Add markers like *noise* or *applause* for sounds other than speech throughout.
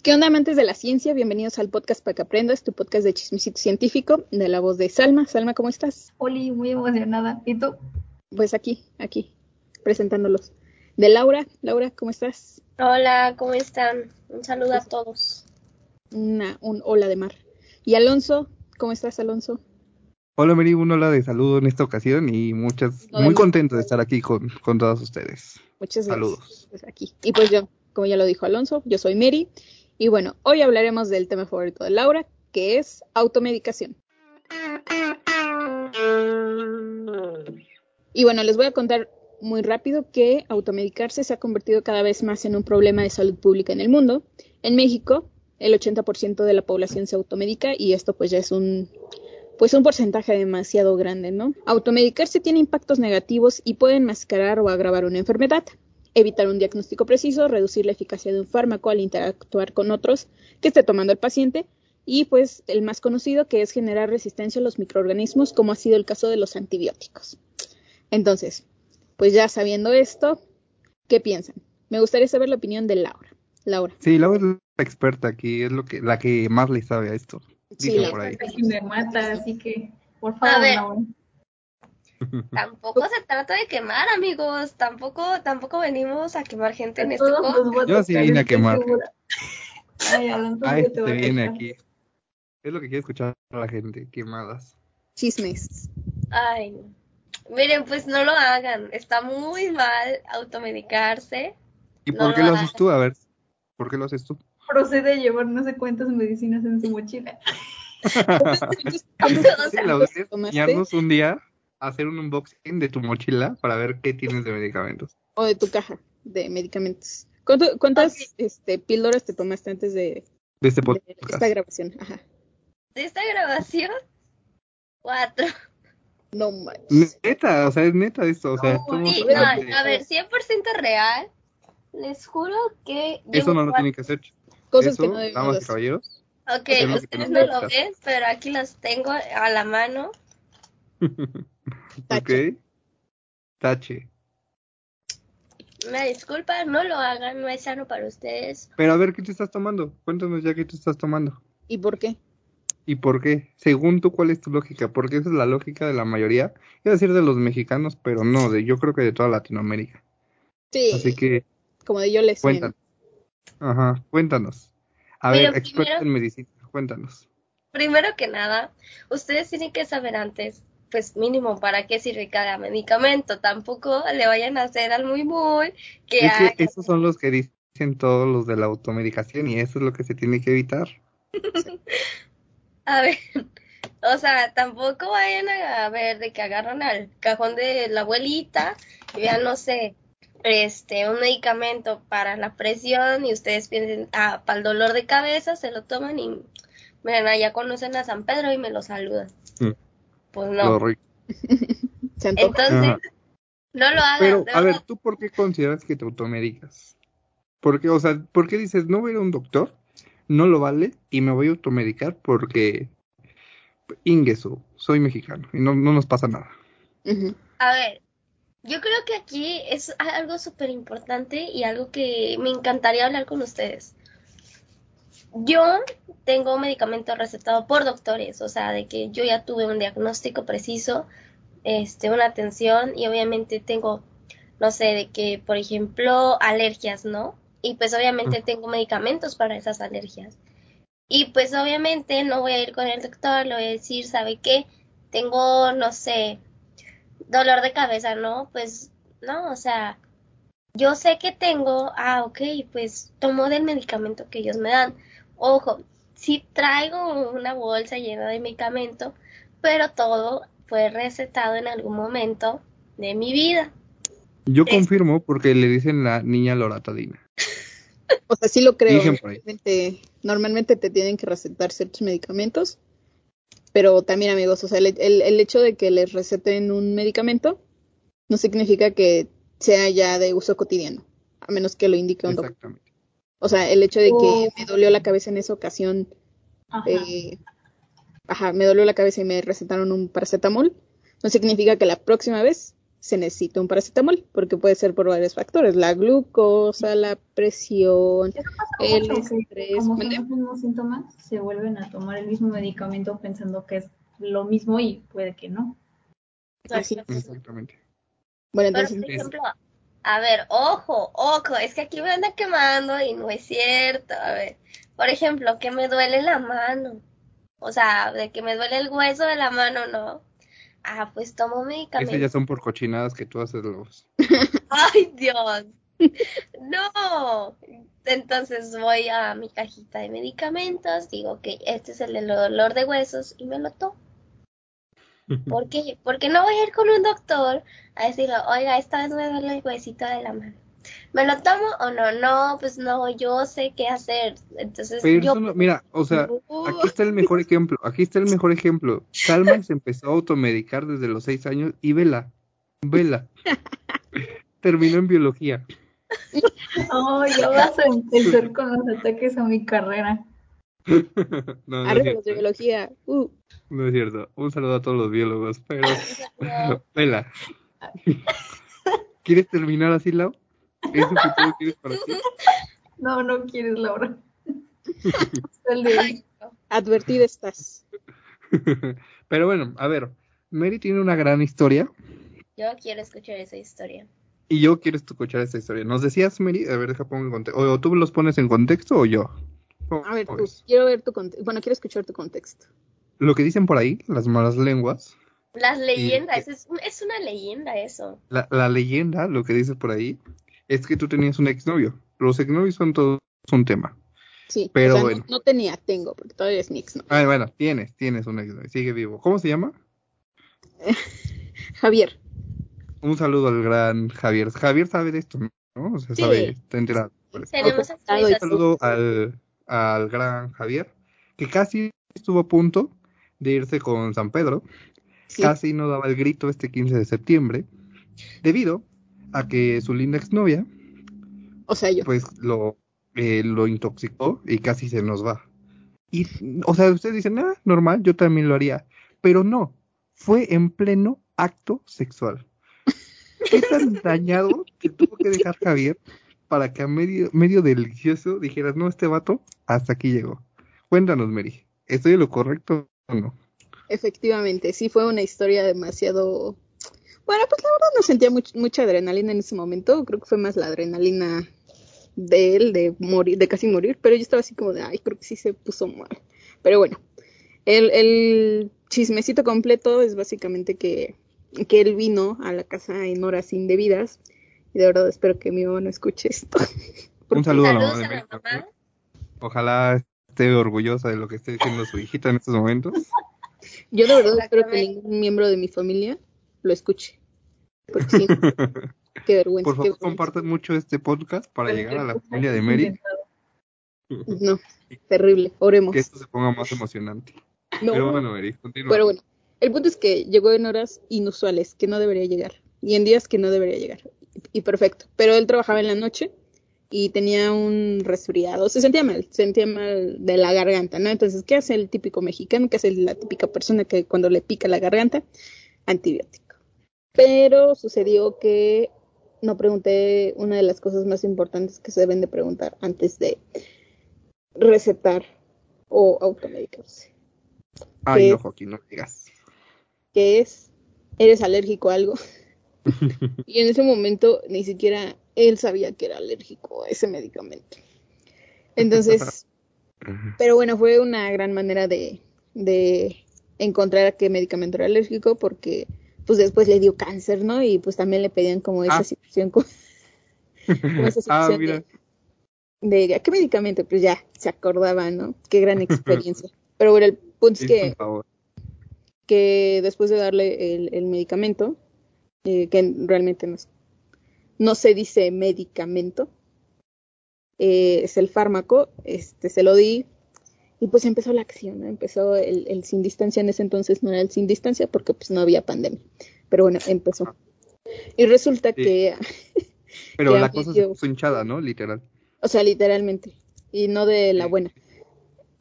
¿Qué onda amantes de la ciencia? Bienvenidos al podcast para que aprendas, tu podcast de chismecito científico, de la voz de Salma. Salma, ¿cómo estás? Oli, muy emocionada. ¿Y tú? Pues aquí, aquí, presentándolos. De Laura, Laura, ¿cómo estás? Hola, ¿cómo están? Un saludo a todos. Una, un hola de mar. Y Alonso, ¿cómo estás, Alonso? Hola, Mary, un hola de saludo en esta ocasión y muchas, muy contento de estar aquí con, con todos ustedes. Muchas gracias. Saludos. Pues aquí. Y pues yo, como ya lo dijo Alonso, yo soy Mary. Y bueno, hoy hablaremos del tema favorito de Laura, que es automedicación. Y bueno, les voy a contar muy rápido que automedicarse se ha convertido cada vez más en un problema de salud pública en el mundo. En México, el 80% de la población se automedica y esto pues ya es un pues un porcentaje demasiado grande, ¿no? Automedicarse tiene impactos negativos y puede enmascarar o agravar una enfermedad evitar un diagnóstico preciso, reducir la eficacia de un fármaco al interactuar con otros que esté tomando el paciente y pues el más conocido que es generar resistencia a los microorganismos como ha sido el caso de los antibióticos. Entonces, pues ya sabiendo esto, ¿qué piensan? Me gustaría saber la opinión de Laura. Laura. Sí, Laura es la experta aquí, es lo que la que más le sabe a esto. Sí, por ahí. me mata, así que por favor, Laura. Tampoco se trata de quemar, amigos. Tampoco, tampoco venimos a quemar gente en este Yo sí vine a quemar. Ay, Ay, este viene aquí. Es lo que quiere escuchar a la gente, quemadas. Chismes. Ay, miren, pues no lo hagan. Está muy mal automedicarse. ¿Y por qué lo, haces tú? A ver, ¿por qué lo haces tú? Procede a llevar no sé cuántas medicinas en su mochila. *laughs* enseñarnos *laughs* un día hacer un unboxing de tu mochila para ver qué tienes de medicamentos. O de tu caja de medicamentos. ¿Cuántas este, píldoras te tomaste antes de, de, este esta grabación? Ajá. ¿De esta grabación? Cuatro. No manches. Neta, o sea, es neta esto. O sea, sí, no, a ver, 100% real. Les juro que. Eso no lo tienen que hacer. Cosas Eso, que no debemos damas y caballeros. Ok, ustedes no lo ven, pero aquí las tengo a la mano. *laughs* ok. Tache. Me disculpa, no lo hagan, no es sano para ustedes. Pero a ver, ¿qué te estás tomando? Cuéntanos ya qué te estás tomando. ¿Y por qué? ¿Y por qué? Según tú, ¿cuál es tu lógica? Porque esa es la lógica de la mayoría. Iba a decir de los mexicanos, pero no, de yo creo que de toda Latinoamérica. Sí. Así que. Como de yo les Cuéntanos. Ajá, cuéntanos. A ver, experta en medicina, cuéntanos. Primero que nada, ustedes tienen que saber antes pues mínimo para qué sirve cada medicamento. Tampoco le vayan a hacer al muy muy que, es que esos son los que dicen todos los de la automedicación y eso es lo que se tiene que evitar. *laughs* a ver, o sea, tampoco vayan a ver de que agarran al cajón de la abuelita y vean, no sé, este, un medicamento para la presión y ustedes piensen, ah, para el dolor de cabeza, se lo toman y, miren, allá conocen a San Pedro y me lo saludan. Mm. Pues no. *laughs* Entonces, no lo hagas. Pero, a ver, ¿tú por qué consideras que te automedicas? Porque, o sea, ¿por qué dices, no voy a ir a un doctor, no lo vale y me voy a automedicar porque Ingesu, soy mexicano y no, no nos pasa nada? A ver, yo creo que aquí es algo súper importante y algo que me encantaría hablar con ustedes. Yo tengo un medicamento recetado por doctores, o sea, de que yo ya tuve un diagnóstico preciso, este, una atención y obviamente tengo, no sé, de que, por ejemplo, alergias, ¿no? Y pues obviamente tengo medicamentos para esas alergias. Y pues obviamente no voy a ir con el doctor, le voy a decir, ¿sabe qué? Tengo, no sé, dolor de cabeza, ¿no? Pues no, o sea, yo sé que tengo, ah, ok, pues tomo del medicamento que ellos me dan Ojo, sí traigo una bolsa llena de medicamento, pero todo fue recetado en algún momento de mi vida. Yo confirmo porque le dicen la niña loratadina. O sea, sí lo creo. Normalmente, normalmente te tienen que recetar ciertos medicamentos, pero también amigos, o sea, el, el, hecho de que les receten un medicamento no significa que sea ya de uso cotidiano, a menos que lo indique un doctor. Exactamente. O sea, el hecho de que oh. me dolió la cabeza en esa ocasión, ajá. Eh, ajá, me dolió la cabeza y me recetaron un paracetamol, no significa que la próxima vez se necesita un paracetamol, porque puede ser por varios factores, la glucosa, la presión, el mucho, estrés. como son los mismos síntomas, se vuelven a tomar el mismo medicamento pensando que es lo mismo y puede que no. Así. Exactamente. Bueno, Pero, entonces, por ejemplo, a ver, ojo, ojo, es que aquí me anda quemando y no es cierto. A ver, por ejemplo, que me duele la mano. O sea, de que me duele el hueso de la mano, ¿no? Ah, pues tomo Esas ya medicamento. son por cochinadas que tú haces los. *laughs* ¡Ay, Dios! No. Entonces voy a mi cajita de medicamentos, digo que este es el del dolor de huesos y me lo tomo. ¿Por qué? Porque no voy a ir con un doctor a decirle, oiga, esta vez me duele el huesito de la mano. ¿Me lo tomo o no? No, pues no, yo sé qué hacer. Entonces Pero yo... no- mira, o sea, Uh, aquí está el mejor ejemplo. Aquí está el mejor ejemplo. Salma se empezó a automedicar desde los seis años y vela, vela. *laughs* Terminó en biología. Oh, ya vas a *laughs* empezar con los ataques a mi carrera. *laughs* No, arriba los de biología. Uh, No es cierto. Un saludo a todos los biólogos, pero *laughs* vela. ¿Quieres terminar así, Lau? ¿Ese futuro quieres para ti? *laughs* No, no quieres, Laura. Ay, no. advertida estás. Pero bueno, a ver, Mary tiene una gran historia Yo quiero escuchar esa historia. y yo quiero escuchar esta historia. ¿Nos decías, Mary? A ver, deja pongo en contexto. O, o tú los pones en contexto o yo. ¿Cómo A ver, tú, ves? quiero ver tu contexto. Bueno, quiero escuchar tu contexto. Lo que dicen por ahí, las malas lenguas, Las leyendas, que- es, es una leyenda eso. la, la leyenda, lo que dice por ahí, es que tú tenías un exnovio. Los exnovios son todo un tema. Sí, Pero o sea, no- bueno. no, tenía, tengo, porque todavía es mix, ¿no? Ah, bueno, tienes, tienes un exnovio, sigue vivo. ¿Cómo se llama? *laughs* Javier, Un saludo al gran Javier. Javier sabe de esto, ¿no? O sea, Sí. sabe, está enterado. Tenemos Un saludo al, al gran Javier, que casi estuvo a punto de irse con San Pedro. sí, Casi no daba el grito este 15 de septiembre, debido a que su linda exnovia, o sea, yo. pues lo, eh, lo intoxicó y casi se nos va. Y, o sea, ustedes dicen, ah, normal, yo también lo haría. Pero no, fue en pleno acto sexual. *laughs* ¿Qué tan dañado te tuvo que dejar Javier para que a medio, medio delicioso dijeras, no, este vato hasta aquí llegó? Cuéntanos, Mary, ¿estoy en lo correcto o no? Efectivamente, sí fue una historia demasiado... Bueno, pues la verdad no sentía much- mucha adrenalina en ese momento, creo que fue más la adrenalina de él, de morir, de casi morir, pero yo estaba así como de, ay, creo que sí se puso mal. Pero bueno, el, el chismecito completo es básicamente que, que él vino a la casa en horas indebidas, y de verdad espero que mi mamá no escuche esto. *laughs* Un saludo a la mamá de a mamá. Ojalá esté orgullosa de lo que esté diciendo su hijita en estos momentos. Yo de verdad espero que ningún miembro de mi familia lo escuche. Porque sí, *laughs* qué vergüenza. Por favor, vergüenza. compartan mucho este podcast para llegar a la familia de Mary. *laughs* No, terrible, oremos. que esto se ponga más emocionante. No, Pero bueno, Mary, continúa. pero bueno, el punto es que llegó en horas inusuales, que no debería llegar, y en días que no debería llegar, y perfecto. Pero él trabajaba en la noche y tenía un resfriado, se sentía mal, se sentía mal de la garganta, ¿no? Entonces, ¿qué hace el típico mexicano? ¿Qué hace la típica persona que cuando le pica la garganta? Antibiótico. Pero sucedió que no pregunté una de las cosas más importantes que se deben de preguntar antes de recetar o automedicarse, Ay, no, Joaquín, no digas. que es, ¿eres alérgico a algo? Y en ese momento ni siquiera él sabía que era alérgico a ese medicamento. Entonces, pero bueno, fue una gran manera de, de encontrar a qué medicamento era alérgico porque pues después le dio cáncer, ¿no? Y pues también le pedían como esa Ah. situación, como, como esa *laughs* ah, situación mira. de, de ¿a qué medicamento? Pues ya se acordaba, ¿no? Qué gran *laughs* experiencia. Pero bueno, el punto es que que después de darle el, el medicamento, eh, que realmente no, es- no se dice medicamento, eh, es el fármaco, este se lo di y pues empezó la acción, ¿no? empezó el, el sin distancia, en ese entonces no era el sin distancia porque pues no había pandemia, pero bueno, empezó. Y resulta Sí. que, *laughs* Pero que la cosa se medio- puso hinchada, ¿no? Literal. o sea, literalmente, y no de la buena,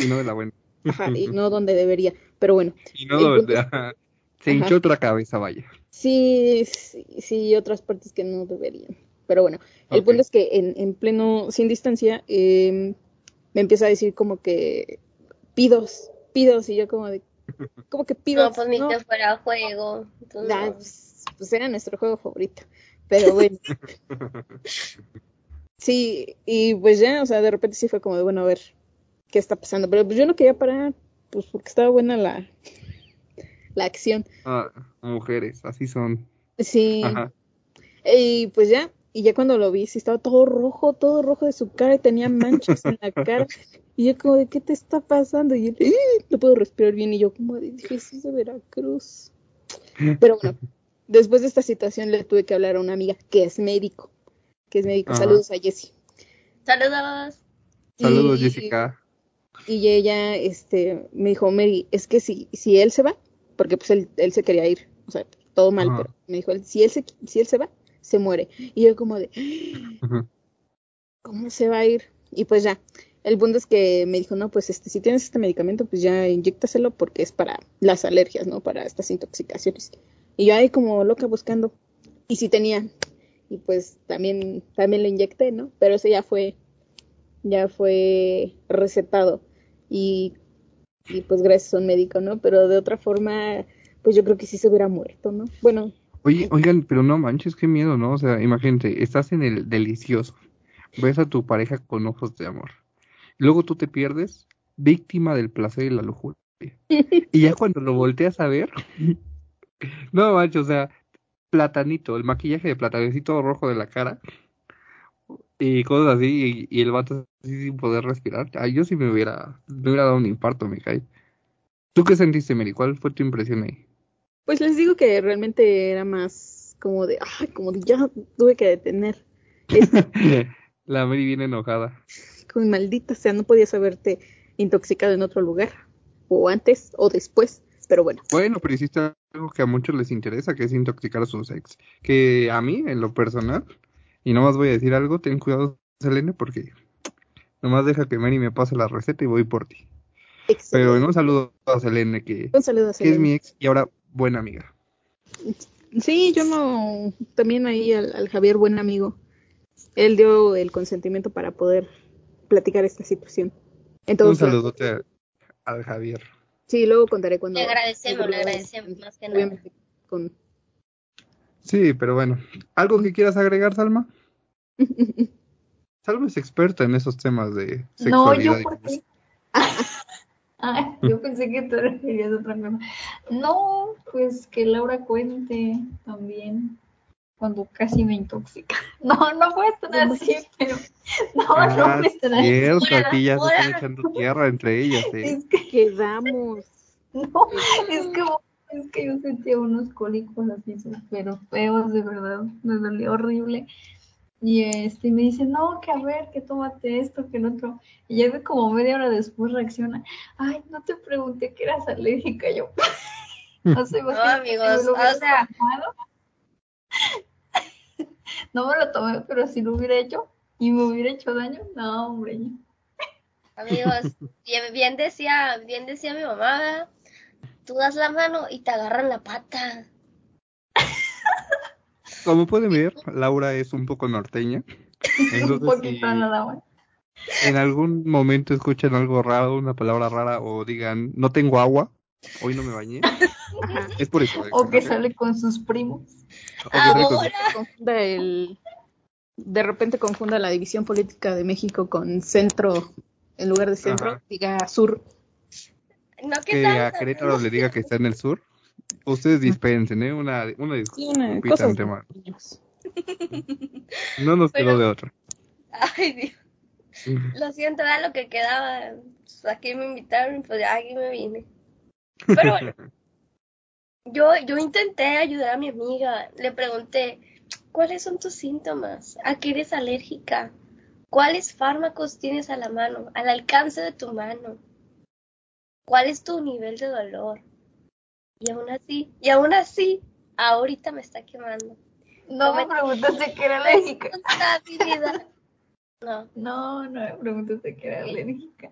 Y no de la buena. ajá, y *laughs* no donde debería, pero bueno, Y no donde-. Se hinchó otra cabeza, vaya. Sí, sí, sí, otras partes que no deberían. Pero bueno, el punto es que en, en pleno, sin distancia, eh, me empieza a decir como que pidos, pidos, y yo como de, como que *laughs* pidos. No, pues ni No, que fuera juego. entonces nah, no. pues, pues era nuestro juego favorito. Pero bueno. *laughs* Sí, y pues ya, o sea, de repente sí fue como de, bueno, a ver qué está pasando. Pero pues yo no quería parar, pues porque estaba buena la, la acción. Ah, mujeres, así son. Sí. Ajá. Y pues ya, y ya cuando lo vi, sí estaba todo rojo, todo rojo de su cara y tenía manchas en la *laughs* cara. Y yo como de, ¿qué te está pasando? Y él, "Eh, no puedo respirar bien. Y yo como de, Jesús de Veracruz. Pero bueno, después de esta situación le tuve que hablar a una amiga que es médico, que es médico. Ajá. Saludos a Jessie. Saludos. Saludos, Y- Jessica. Y ella este, me dijo, Mary, es que si, si él se va, porque pues él, él se quería ir, o sea, todo mal, Ajá. pero me dijo, si él, se, si él se va, se muere. Y yo como de. ¿cómo se va a ir? Y pues ya, el punto es que me dijo, no, pues este, si tienes este medicamento, pues ya inyectaselo porque es para las alergias, ¿no? Para estas intoxicaciones. Y yo ahí como loca buscando, y sí tenía, y pues también, también lo inyecté, ¿no? Pero ese ya fue, ya fue recetado, y, y pues gracias a un médico, ¿no? Pero de otra forma, pues yo creo que sí se hubiera muerto, ¿no? Bueno, Oye, oigan, pero no manches, qué miedo, ¿no? O sea, imagínate, estás en el delicioso, ves a tu pareja con ojos de amor, luego tú te pierdes, víctima del placer y la lujuria. Y ya cuando lo volteas a ver, *laughs* no manches, o sea, platanito, el maquillaje de platanecito rojo de la cara y cosas así, y, y el vato así sin poder respirar. Ay, yo sí me hubiera, me hubiera dado un infarto, me cae. ¿Tú qué sentiste, Mary? ¿Cuál fue tu impresión ahí? Pues les digo que realmente era más como de, ay, como de ya tuve que detener. *laughs* La Mary viene enojada. como maldita sea, no podías haberte intoxicado en otro lugar, o antes o después, pero bueno. Bueno, pero hiciste algo que a muchos les interesa, que es intoxicar a sus ex. Que a mí, en lo personal, y nomás voy a decir algo, ten cuidado, Selene, porque nomás deja que Mary me pase la receta y voy por ti. Pero un saludo a Selene, que, Un saludo a que es mi ex y ahora buena amiga. Sí, yo no, también ahí al, al Javier, buen amigo, él dio el consentimiento para poder platicar esta situación. Un Entonces, saludote a- al Javier. sí, luego contaré cuando. Le agradecemos, le agradecemos, más que nada. con- Sí, pero bueno. ¿Algo que quieras agregar, Salma? *laughs* Salma es experta en esos temas de No, sexualidad. yo y por demás. qué. Ay, yo pensé que te referías a otra cosa. No, pues que Laura cuente también cuando casi me intoxica. *laughs* No, no fue tan así, pero *laughs* no, Ah, no fue tan así. cierto, aquí ya se están echando tierra entre ellas. ¿eh? Es que Quedamos. no, es que es que yo sentía unos cólicos así súper feos, de verdad, me dolía horrible. Y este me dice, no, que a ver, que tómate esto, que el otro. Y ya ve como media hora después reacciona, ay, no te pregunté que eras alérgica. Yo, no sé, No, amigos, o sea- *laughs* no me lo tomé, pero si lo hubiera hecho y me hubiera hecho daño, no, hombre. Amigos, bien, bien decía, bien decía mi mamá, ¿verdad? Tú das la mano y te agarran la pata. Como pueden ver, Laura es un poco norteña. *laughs* Un poquito si nada más. en algún momento escuchan algo raro, una palabra rara, o digan, no tengo agua, hoy no me bañé, Ajá. es por eso. ¿eh? O que sale con sus primos. O que sale con- Ahora, confunda el de repente confunda la división política de México con centro en lugar de centro, Ajá. diga sur. No que a Querétaro le diga que está en el sur. Ustedes dispensen, ¿eh? Una, una Sí, antemano. niños. *laughs* No nos quedó Pero- de otra. Ay, Dios. Lo siento, era lo que quedaba. Pues, aquí me invitaron, pues aquí me vine. Pero bueno, *laughs* yo, yo intenté ayudar a mi amiga. Le pregunté, ¿cuáles son tus síntomas? ¿A qué eres alérgica? ¿Cuáles fármacos tienes a la mano, al alcance de tu mano? ¿Cuál es tu nivel de dolor? Y aún así, y aún así, ahorita me está quemando. No me preguntaste que era *laughs* alérgica. Responsabilidad. No, No, no me preguntaste que era alérgica.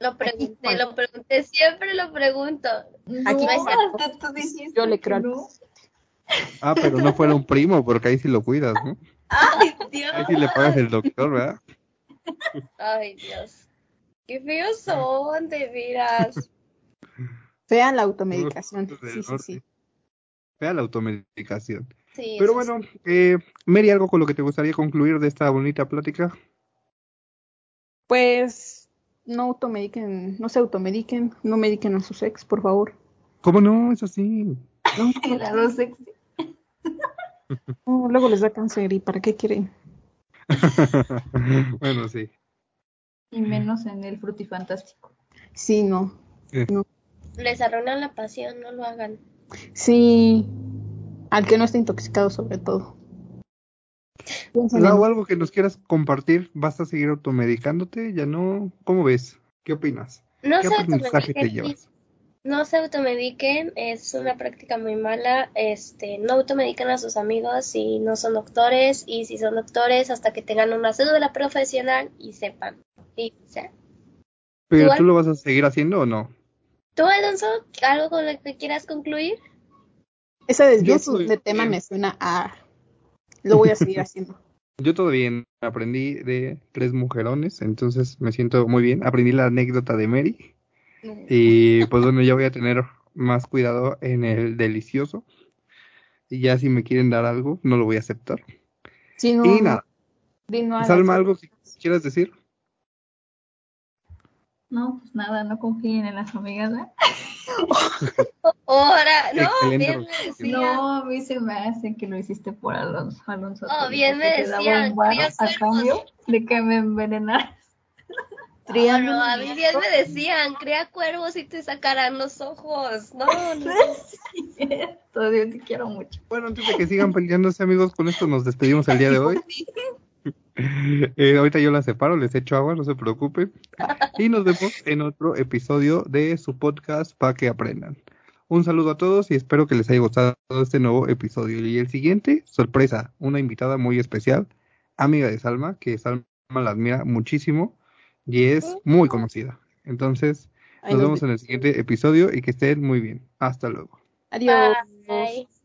Lo pregunté, lo pregunté, siempre lo pregunto. Aquí no, me sacó. hasta tú dijiste Yo le creo no. Ah, pero no fuera un primo, porque ahí sí lo cuidas, ¿no? Ay, Dios. Ahí sí le pagas el doctor, ¿verdad? Ay, Dios. Qué feos son, de veras. *laughs* Vean la automedicación. Sí, sí, sí. Vea la automedicación. Sí, Pero eso sí. bueno, eh, Mary, ¿algo con lo que te gustaría concluir de esta bonita plática? Pues no automediquen, no se automediquen, no mediquen a sus ex, por favor. ¿Cómo no? Eso sí. No, sexy. no, luego les da cáncer y ¿para qué quieren? *laughs* bueno, sí. Y menos en el frutifantástico. Sí, no. Les arruinan la pasión, no lo hagan. Sí, al que no esté intoxicado sobre todo. Lau, algo que nos quieras compartir, ¿vas a seguir automedicándote? ¿Ya no? ¿Cómo ves? ¿Qué opinas? No ¿Qué se aprendizaje te automediquen, llevas? no se automediquen, es una práctica muy mala. Este, no automediquen a sus amigos si no son doctores y si son doctores hasta que tengan una cédula profesional y sepan. ¿Pero tú lo vas a seguir haciendo o no? ¿Tú, Alonso, algo con lo que quieras concluir? Esa desviación de tema me suena a... Lo voy a seguir haciendo. *laughs* Yo todo bien, aprendí de tres mujerones, entonces me siento muy bien. Aprendí la anécdota de Mary y pues bueno, ya voy a tener más cuidado en el delicioso. Y ya si me quieren dar algo, no lo voy a aceptar. Sí, no, y nada, no Salma, ¿algo que quieras decir? No, pues nada, no confíen en las amigas, ¿eh? *laughs* Ahora, no, bien me decían. No, a mí se me hace que lo hiciste por Alonso. Alonso Oh, te bien me decían, a cambio de que me envenenaras. *laughs* Triángulo No, a mí bien me decían, crea cuervos y te sacarán los ojos. No, no. *laughs* Todavía te quiero mucho. Bueno, antes de que sigan peleándose, amigos, con esto nos despedimos el día de hoy. *laughs* Eh, ahorita yo la separo, les echo agua, no se preocupen. Y nos vemos en otro episodio de su podcast para que aprendan. Un saludo a todos y espero que les haya gustado este nuevo episodio. Y el siguiente, sorpresa, una invitada muy especial, amiga de Salma, que Salma la admira muchísimo y es muy conocida. Entonces, nos nos vemos en el siguiente episodio y que estén muy bien. Hasta luego. Adiós. Bye.